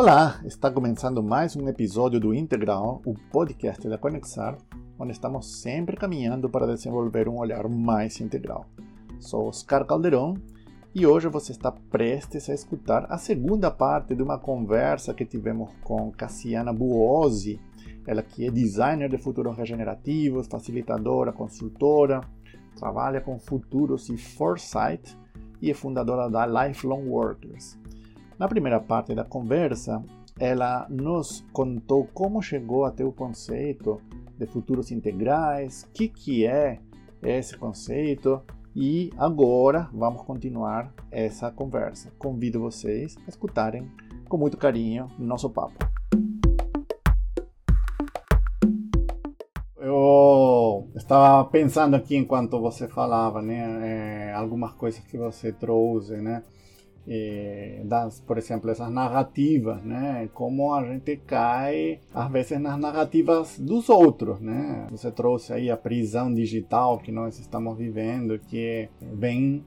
Olá, está começando mais um episódio do Integral, o podcast da Conexar, onde estamos sempre caminhando para desenvolver um olhar mais integral. Sou Oscar Calderon e hoje você está prestes a escutar a segunda parte de uma conversa que tivemos com Cassiana Buozzi, ela que é designer de futuros regenerativos, facilitadora, consultora, trabalha com futuros e foresight e é fundadora da Lifelong Workers. Na primeira parte da conversa, ela nos contou como chegou até o conceito de futuros integrais, o que, que é esse conceito e agora vamos continuar essa conversa. Convido vocês a escutarem com muito carinho nosso papo. Eu estava pensando aqui enquanto você falava, né, é, algumas coisas que você trouxe, né? Das, por exemplo, essas narrativas, né? Como a gente cai, às vezes, nas narrativas dos outros, né? Você trouxe aí a prisão digital que nós estamos vivendo, que vem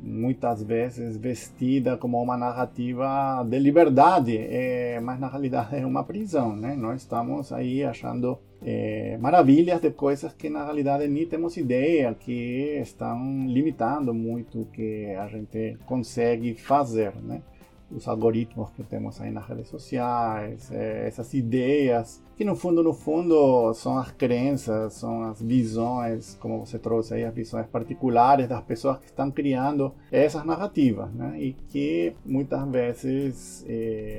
muitas vezes vestida como uma narrativa de liberdade, é, mas na realidade é uma prisão, né? Nós estamos aí achando é, maravilhas de coisas que na realidade nem temos ideia, que estão limitando muito o que a gente consegue fazer, né? Os algoritmos que temos aí nas redes sociais, essas ideias que no fundo, no fundo, são as crenças, são as visões, como você trouxe aí, as visões particulares das pessoas que estão criando essas narrativas, né? E que muitas vezes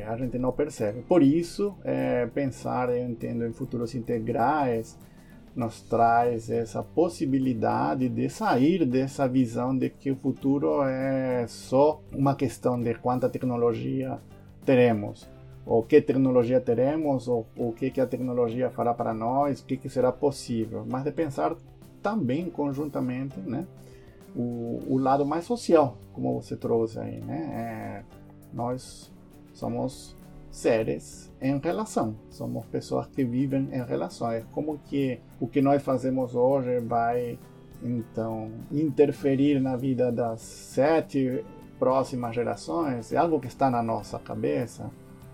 a gente não percebe. Por isso, é, pensar, eu entendo, em futuros integrais, nos traz essa possibilidade de sair dessa visão de que o futuro é só uma questão de quanta tecnologia teremos, ou que tecnologia teremos, ou o que, que a tecnologia fará para nós, o que, que será possível, mas de pensar também conjuntamente, né? O, o lado mais social, como você trouxe aí, né? É, nós somos seres em relação. Somos pessoas que vivem em relações. Como que o que nós fazemos hoje vai então interferir na vida das sete próximas gerações? É algo que está na nossa cabeça?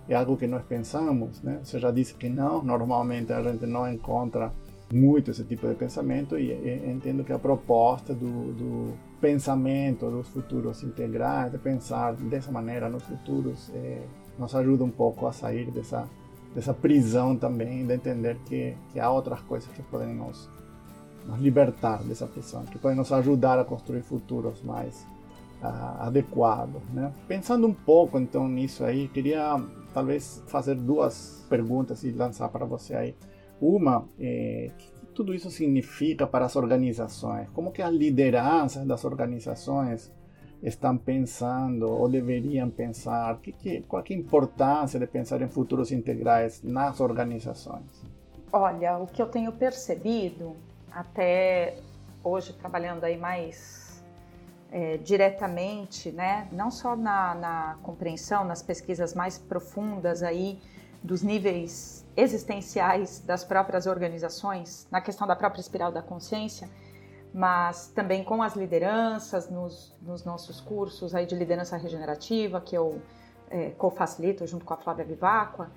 É algo que nós pensamos, né? Você já disse que não. Normalmente a gente não encontra muito esse tipo de pensamento e, e entendo que a proposta do, do pensamento dos futuros integrais, de pensar dessa maneira nos futuros, é, nos ajuda um pouco a sair dessa, dessa prisão também, de entender que, que há outras coisas que podem nos, nos libertar dessa prisão, que podem nos ajudar a construir futuros mais uh, adequados. Né? Pensando um pouco então nisso aí, queria talvez fazer duas perguntas e lançar para você aí. Uma, é, o que tudo isso significa para as organizações? Como que as lideranças das organizações estão pensando ou deveriam pensar? Que, que, qual é a importância de pensar em futuros integrais nas organizações? Olha, o que eu tenho percebido, até hoje trabalhando aí mais é, diretamente, né, não só na, na compreensão, nas pesquisas mais profundas aí dos níveis existenciais das próprias organizações, na questão da própria espiral da consciência, mas também com as lideranças nos, nos nossos cursos aí de liderança regenerativa, que eu é, co-facilito junto com a Flávia Vivacqua,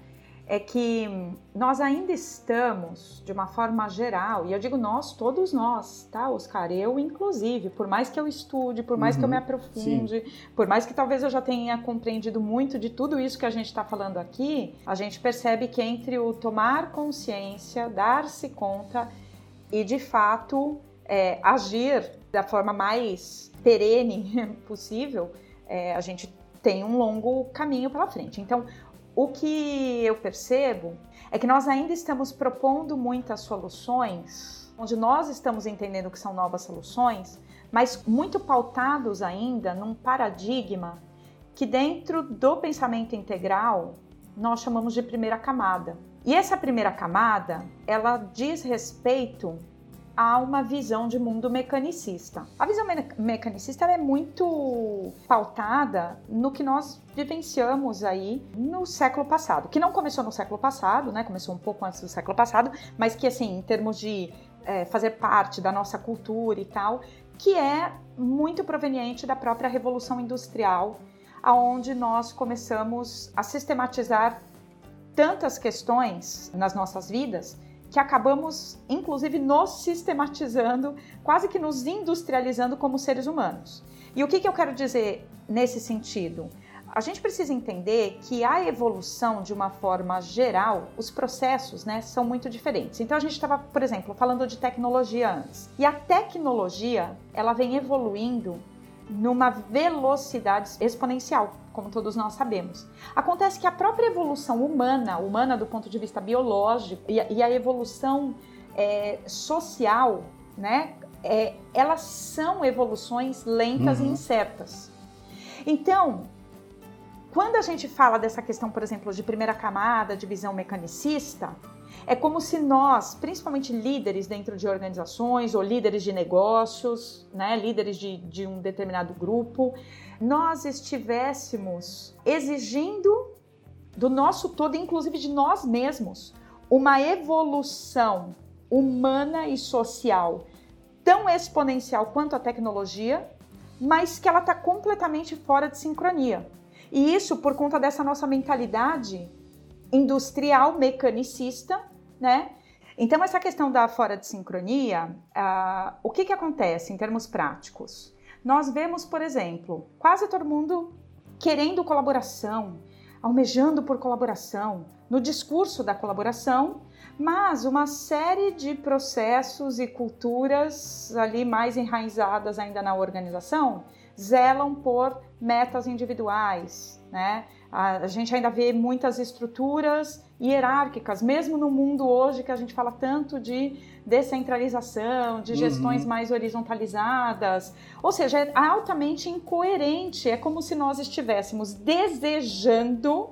é que nós ainda estamos, de uma forma geral, e eu digo nós, todos nós, tá, Oscar? Eu, inclusive, por mais que eu estude, por mais uhum, que eu me uhum. aprofunde, sim. por mais que talvez eu já tenha compreendido muito de tudo isso que a gente está falando aqui, a gente percebe que entre o tomar consciência, dar-se conta e, de fato, é, agir da forma mais perene possível, é, a gente tem um longo caminho pela frente. Então, o que eu percebo é que nós ainda estamos propondo muitas soluções, onde nós estamos entendendo que são novas soluções, mas muito pautados ainda num paradigma que dentro do pensamento integral nós chamamos de primeira camada. E essa primeira camada, ela diz respeito há uma visão de mundo mecanicista. A visão me mecanicista é muito pautada no que nós vivenciamos aí no século passado, que não começou no século passado, né? Começou um pouco antes do século passado, mas que assim, em termos de é, fazer parte da nossa cultura e tal, que é muito proveniente da própria revolução industrial aonde nós começamos a sistematizar tantas questões nas nossas vidas que acabamos, inclusive, nos sistematizando, quase que nos industrializando como seres humanos. E o que, que eu quero dizer nesse sentido? A gente precisa entender que a evolução, de uma forma geral, os processos né, são muito diferentes. Então a gente estava, por exemplo, falando de tecnologia antes. E a tecnologia ela vem evoluindo numa velocidade exponencial, como todos nós sabemos. Acontece que a própria evolução humana, humana do ponto de vista biológico, e a, e a evolução é, social, né, é, elas são evoluções lentas uhum. e incertas. Então, quando a gente fala dessa questão, por exemplo, de primeira camada, de visão mecanicista, é como se nós, principalmente líderes dentro de organizações ou líderes de negócios, né, líderes de, de um determinado grupo, nós estivéssemos exigindo do nosso todo, inclusive de nós mesmos, uma evolução humana e social tão exponencial quanto a tecnologia, mas que ela está completamente fora de sincronia. E isso por conta dessa nossa mentalidade industrial mecanicista né? Então, essa questão da fora de sincronia, uh, o que, que acontece em termos práticos? Nós vemos, por exemplo, quase todo mundo querendo colaboração, almejando por colaboração, no discurso da colaboração, mas uma série de processos e culturas ali mais enraizadas ainda na organização zelam por metas individuais, né? A gente ainda vê muitas estruturas hierárquicas, mesmo no mundo hoje que a gente fala tanto de descentralização, de gestões uhum. mais horizontalizadas. Ou seja, é altamente incoerente. É como se nós estivéssemos desejando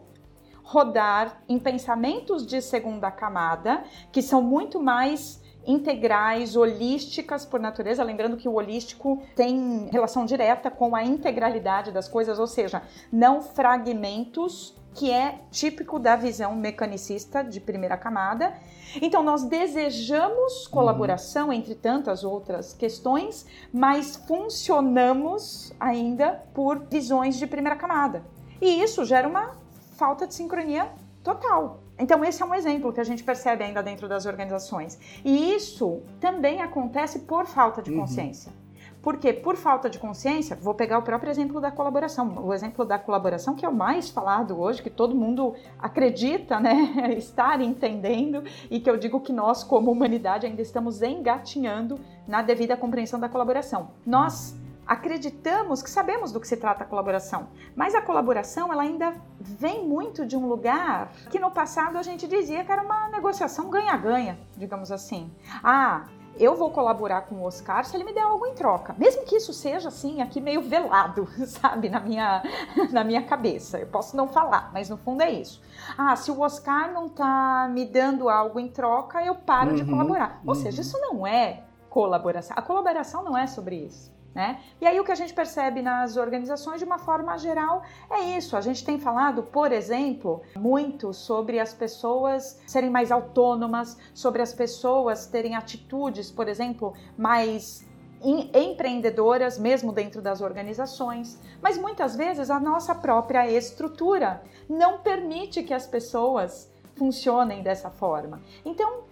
rodar em pensamentos de segunda camada, que são muito mais integrais, holísticas por natureza, lembrando que o holístico tem relação direta com a integralidade das coisas, ou seja, não fragmentos, que é típico da visão mecanicista de primeira camada. Então, nós desejamos colaboração, entre tantas outras questões, mas funcionamos ainda por visões de primeira camada. E isso gera uma falta de sincronia total. Então, esse é um exemplo que a gente percebe ainda dentro das organizações. E isso também acontece por falta de uhum. consciência. Uhum. Porque, por falta de consciência, vou pegar o próprio exemplo da colaboração. O exemplo da colaboração, que é o mais falado hoje, que todo mundo acredita né, estar entendendo, e que eu digo que nós, como humanidade, ainda estamos engatinhando na devida compreensão da colaboração. Nós acreditamos que sabemos do que se trata a colaboração, mas a colaboração ela ainda vem muito de um lugar que no passado a gente dizia que era uma negociação ganha-ganha, digamos assim. Ah, eu vou colaborar com o Oscar se ele me der algo em troca. Mesmo que isso seja assim, aqui meio velado, sabe, na minha, na minha cabeça. Eu posso não falar, mas no fundo é isso. Ah, se o Oscar não tá me dando algo em troca, eu paro uhum, de colaborar. Ou uhum. seja, isso não é colaboração. A colaboração não é sobre isso. Né? E aí o que a gente percebe nas organizações de uma forma geral é isso. A gente tem falado, por exemplo, muito sobre as pessoas serem mais autônomas, sobre as pessoas terem atitudes, por exemplo, mais empreendedoras, mesmo dentro das organizações, mas muitas vezes a nossa própria estrutura não permite que as pessoas funcionem dessa forma. Então,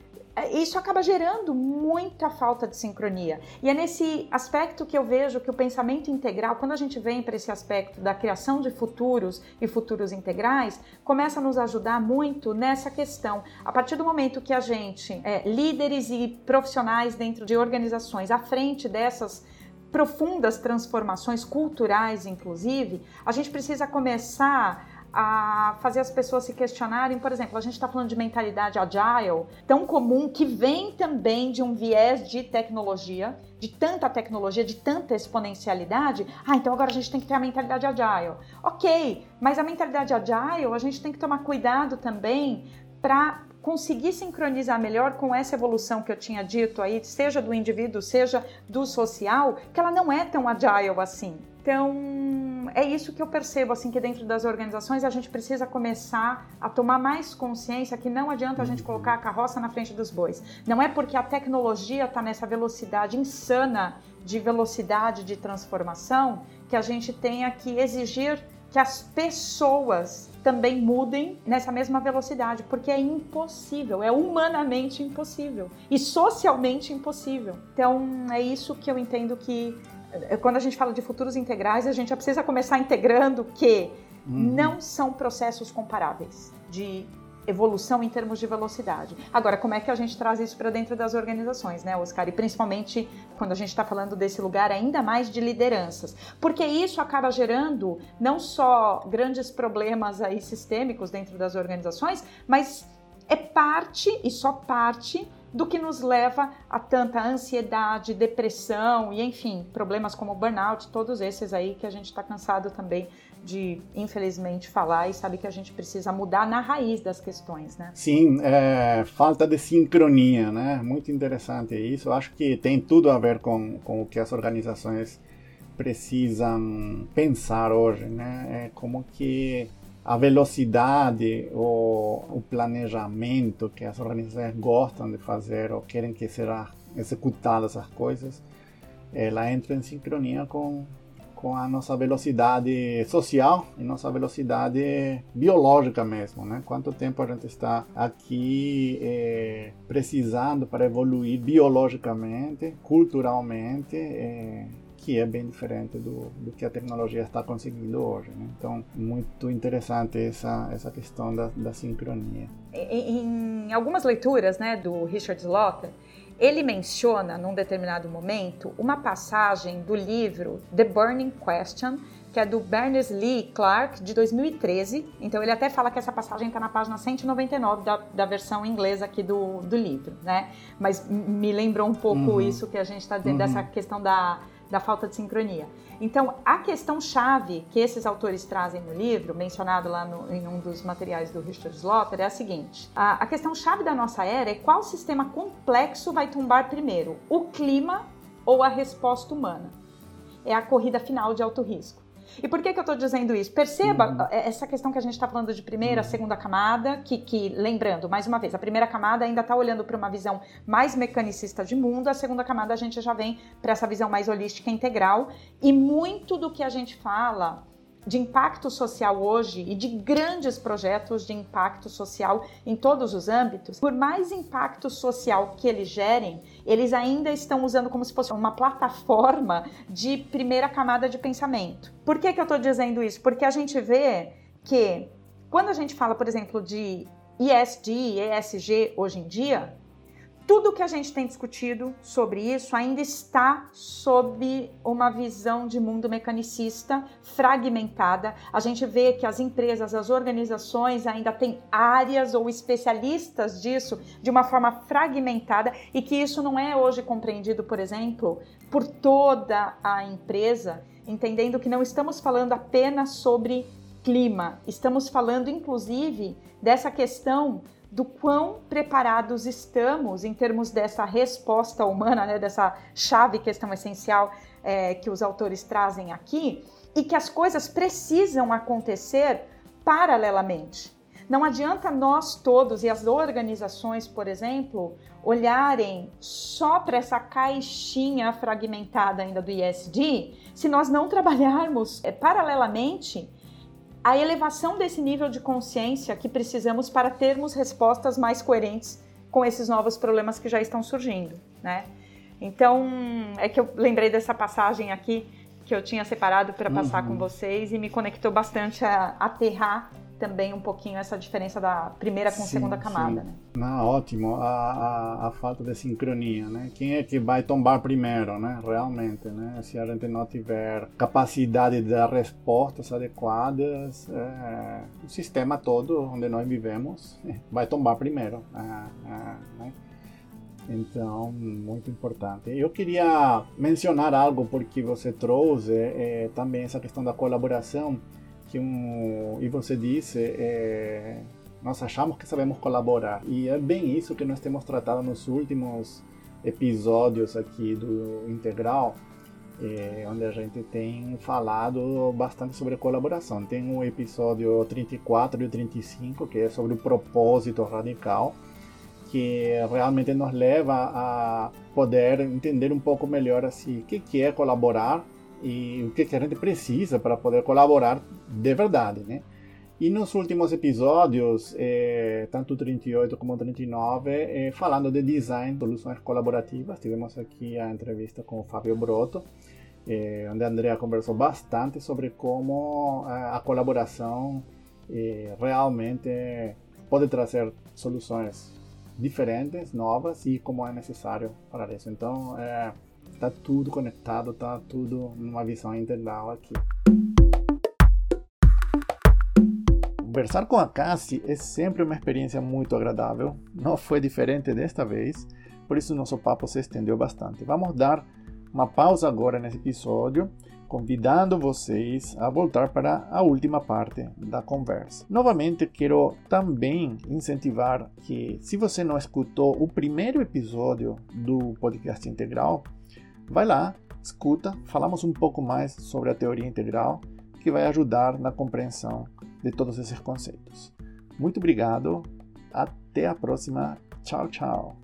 isso acaba gerando muita falta de sincronia. E é nesse aspecto que eu vejo que o pensamento integral, quando a gente vem para esse aspecto da criação de futuros e futuros integrais, começa a nos ajudar muito nessa questão. A partir do momento que a gente, é, líderes e profissionais dentro de organizações, à frente dessas profundas transformações culturais, inclusive, a gente precisa começar a fazer as pessoas se questionarem. Por exemplo, a gente está falando de mentalidade agile, tão comum, que vem também de um viés de tecnologia, de tanta tecnologia, de tanta exponencialidade. Ah, então agora a gente tem que ter a mentalidade agile. Ok, mas a mentalidade agile a gente tem que tomar cuidado também para conseguir sincronizar melhor com essa evolução que eu tinha dito aí, seja do indivíduo, seja do social, que ela não é tão agile assim. Então, é isso que eu percebo, assim, que dentro das organizações a gente precisa começar a tomar mais consciência que não adianta a gente uhum. colocar a carroça na frente dos bois. Não é porque a tecnologia está nessa velocidade insana de velocidade de transformação que a gente tenha que exigir que as pessoas também mudem nessa mesma velocidade, porque é impossível, é humanamente impossível e socialmente impossível. Então, é isso que eu entendo que quando a gente fala de futuros integrais, a gente já precisa começar integrando que uhum. não são processos comparáveis de evolução em termos de velocidade. Agora, como é que a gente traz isso para dentro das organizações, né, Oscar? E principalmente quando a gente está falando desse lugar ainda mais de lideranças, porque isso acaba gerando não só grandes problemas aí sistêmicos dentro das organizações, mas é parte e só parte do que nos leva a tanta ansiedade, depressão e, enfim, problemas como burnout, todos esses aí que a gente está cansado também de, infelizmente, falar e sabe que a gente precisa mudar na raiz das questões, né? Sim, é, falta de sincronia, né? Muito interessante isso. Acho que tem tudo a ver com, com o que as organizações precisam pensar hoje, né? É como que a velocidade ou o planejamento que as organizações gostam de fazer ou querem que será executadas as coisas, ela entra em sincronia com com a nossa velocidade social e nossa velocidade biológica mesmo, né? Quanto tempo a gente está aqui é, precisando para evoluir biologicamente, culturalmente, é, que é bem diferente do, do que a tecnologia está conseguindo hoje. Né? Então, muito interessante essa, essa questão da, da sincronia. Em, em algumas leituras né, do Richard Slaughter, ele menciona, num determinado momento, uma passagem do livro The Burning Question, que é do Berners-Lee Clark, de 2013. Então, ele até fala que essa passagem está na página 199 da, da versão inglesa aqui do, do livro, né? Mas me lembrou um pouco uhum. isso que a gente está dizendo, uhum. dessa questão da, da falta de sincronia. Então, a questão chave que esses autores trazem no livro, mencionado lá no, em um dos materiais do Richard Slaughter, é a seguinte: a, a questão chave da nossa era é qual sistema complexo vai tombar primeiro, o clima ou a resposta humana. É a corrida final de alto risco. E por que, que eu estou dizendo isso? Perceba uhum. essa questão que a gente está falando de primeira, uhum. segunda camada, que, que, lembrando, mais uma vez, a primeira camada ainda está olhando para uma visão mais mecanicista de mundo, a segunda camada a gente já vem para essa visão mais holística integral, e muito do que a gente fala de impacto social hoje e de grandes projetos de impacto social em todos os âmbitos, por mais impacto social que eles gerem, eles ainda estão usando como se fosse uma plataforma de primeira camada de pensamento. Por que, que eu estou dizendo isso? Porque a gente vê que quando a gente fala, por exemplo, de ISD, ESG hoje em dia, tudo que a gente tem discutido sobre isso ainda está sob uma visão de mundo mecanicista fragmentada. A gente vê que as empresas, as organizações ainda têm áreas ou especialistas disso de uma forma fragmentada e que isso não é hoje compreendido, por exemplo, por toda a empresa, entendendo que não estamos falando apenas sobre clima, estamos falando inclusive dessa questão do quão preparados estamos em termos dessa resposta humana, né, dessa chave questão essencial é, que os autores trazem aqui, e que as coisas precisam acontecer paralelamente. Não adianta nós todos e as organizações, por exemplo, olharem só para essa caixinha fragmentada ainda do ISD, se nós não trabalharmos é, paralelamente a elevação desse nível de consciência que precisamos para termos respostas mais coerentes com esses novos problemas que já estão surgindo, né? Então, é que eu lembrei dessa passagem aqui que eu tinha separado para passar uhum. com vocês e me conectou bastante a aterrar também um pouquinho essa diferença da primeira com a segunda camada. Sim. Né? Não, ótimo, a, a, a, falta de sincronia, né? Quem é que vai tombar primeiro, né? Realmente, né? Se a gente não tiver capacidade de dar respostas adequadas, é, o sistema todo onde nós vivemos vai tombar primeiro, é, é, né? Então, muito importante. Eu queria mencionar algo porque você trouxe é, também essa questão da colaboração um, e você disse, é, nós achamos que sabemos colaborar. E é bem isso que nós temos tratado nos últimos episódios aqui do Integral, é, onde a gente tem falado bastante sobre colaboração. Tem o episódio 34 e o 35, que é sobre o propósito radical, que realmente nos leva a poder entender um pouco melhor assim, o que, que é colaborar e o que a gente precisa para poder colaborar de verdade, né? E nos últimos episódios, eh, tanto 38 como 39, eh, falando de design, soluções colaborativas, tivemos aqui a entrevista com o Fábio Broto, eh, onde a Andrea conversou bastante sobre como a, a colaboração realmente pode trazer soluções diferentes, novas e como é necessário para isso. Então, está tudo conectado, está tudo numa visão integral aqui. Conversar com a Cassie é sempre uma experiência muito agradável, não foi diferente desta vez, por isso nosso papo se estendeu bastante. Vamos dar uma pausa agora nesse episódio, convidando vocês a voltar para a última parte da conversa. Novamente, quero também incentivar que, se você não escutou o primeiro episódio do podcast integral, vai lá, escuta, falamos um pouco mais sobre a teoria integral, que vai ajudar na compreensão de todos esses conceitos. Muito obrigado, até a próxima. Tchau, tchau.